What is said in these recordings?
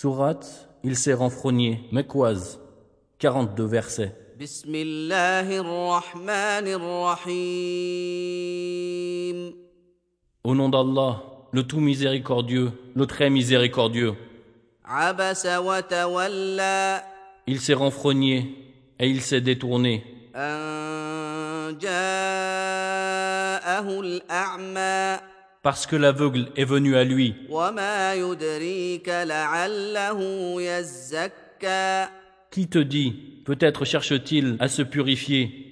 Sourate Il s'est renfrogné, Mekwaz, 42 versets. Au nom d'Allah, le tout miséricordieux, le très miséricordieux. Il s'est renfrogné et il s'est détourné parce que l'aveugle est venu à lui. Qui te dit, peut-être cherche-t-il à se purifier?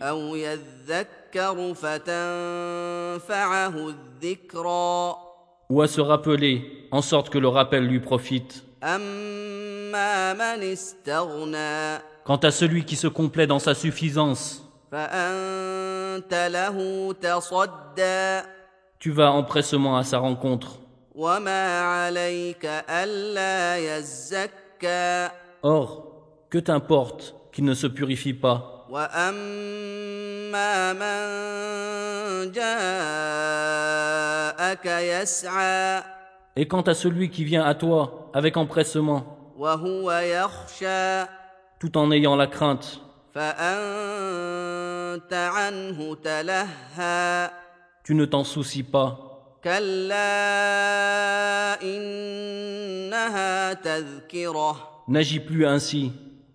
ou à se rappeler, en sorte que le rappel lui profite. Quant à celui qui se complaît dans sa suffisance, tu vas empressement à sa rencontre. Or, que t'importe qu'il ne se purifie pas. Et quant à celui qui vient à toi avec empressement, tout en ayant la crainte, tu ne t'en soucies pas. N'agis plus ainsi.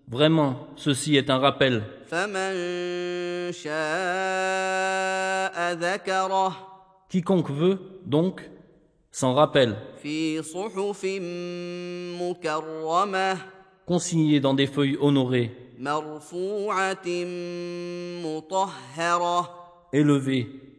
Vraiment, ceci est un rappel. Quiconque veut, donc, s'en rappelle. Consigné dans des feuilles honorées. Élevé,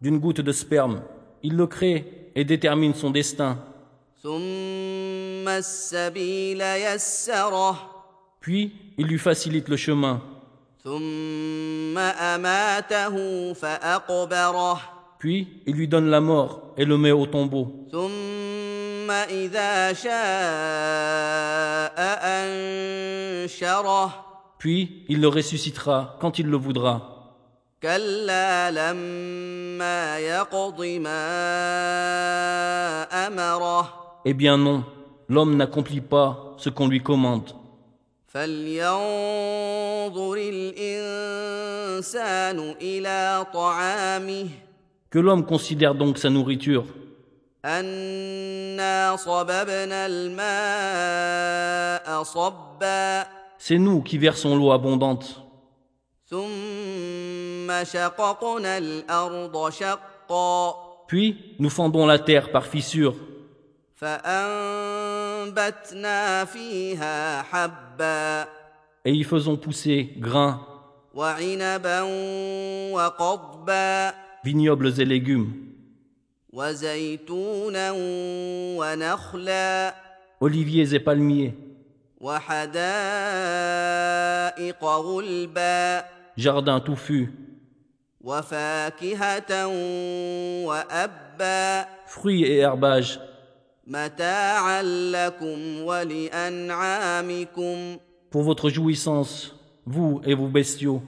d'une goutte de sperme. Il le crée et détermine son destin. Puis, il lui facilite le chemin. Puis, il lui donne la mort et le met au tombeau. Puis, il le ressuscitera quand il le voudra. كلا لما يقض ما امره Eh bien non, l'homme n'accomplit pas ce qu'on lui commande. فلينظر الانسان الى طعامه Que l'homme considère donc sa nourriture. انا صببنا الماء صبا C'est nous qui versons l'eau abondante. Puis nous fendons la terre par fissures. Et y faisons pousser grains, vignobles et légumes, oliviers et palmiers. وحدائق غلبا jardins touffus, وفاكهه وابا fruits et herbages, متاعا لكم ولانعامكم pour votre jouissance, vous et vos bestiaux.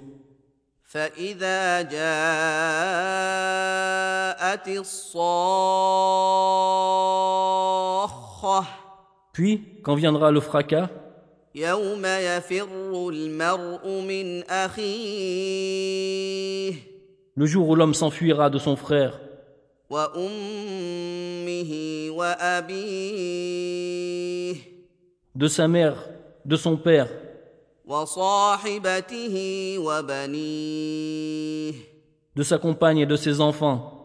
فاذا جاءت الصاخه Puis, quand viendra le fracas, يوم يفر المرء من اخيه le jour où l'homme s'enfuira de son frère, وامه وابيه de sa mère, de son père, وصاحبته وبنيه de sa compagne et de ses enfants.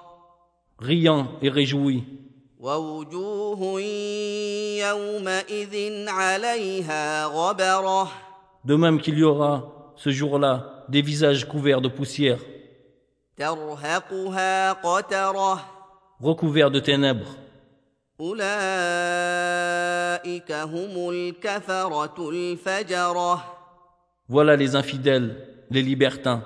riant et réjoui. De même qu'il y aura ce jour-là des visages couverts de poussière, recouverts de ténèbres. Voilà les infidèles, les libertins.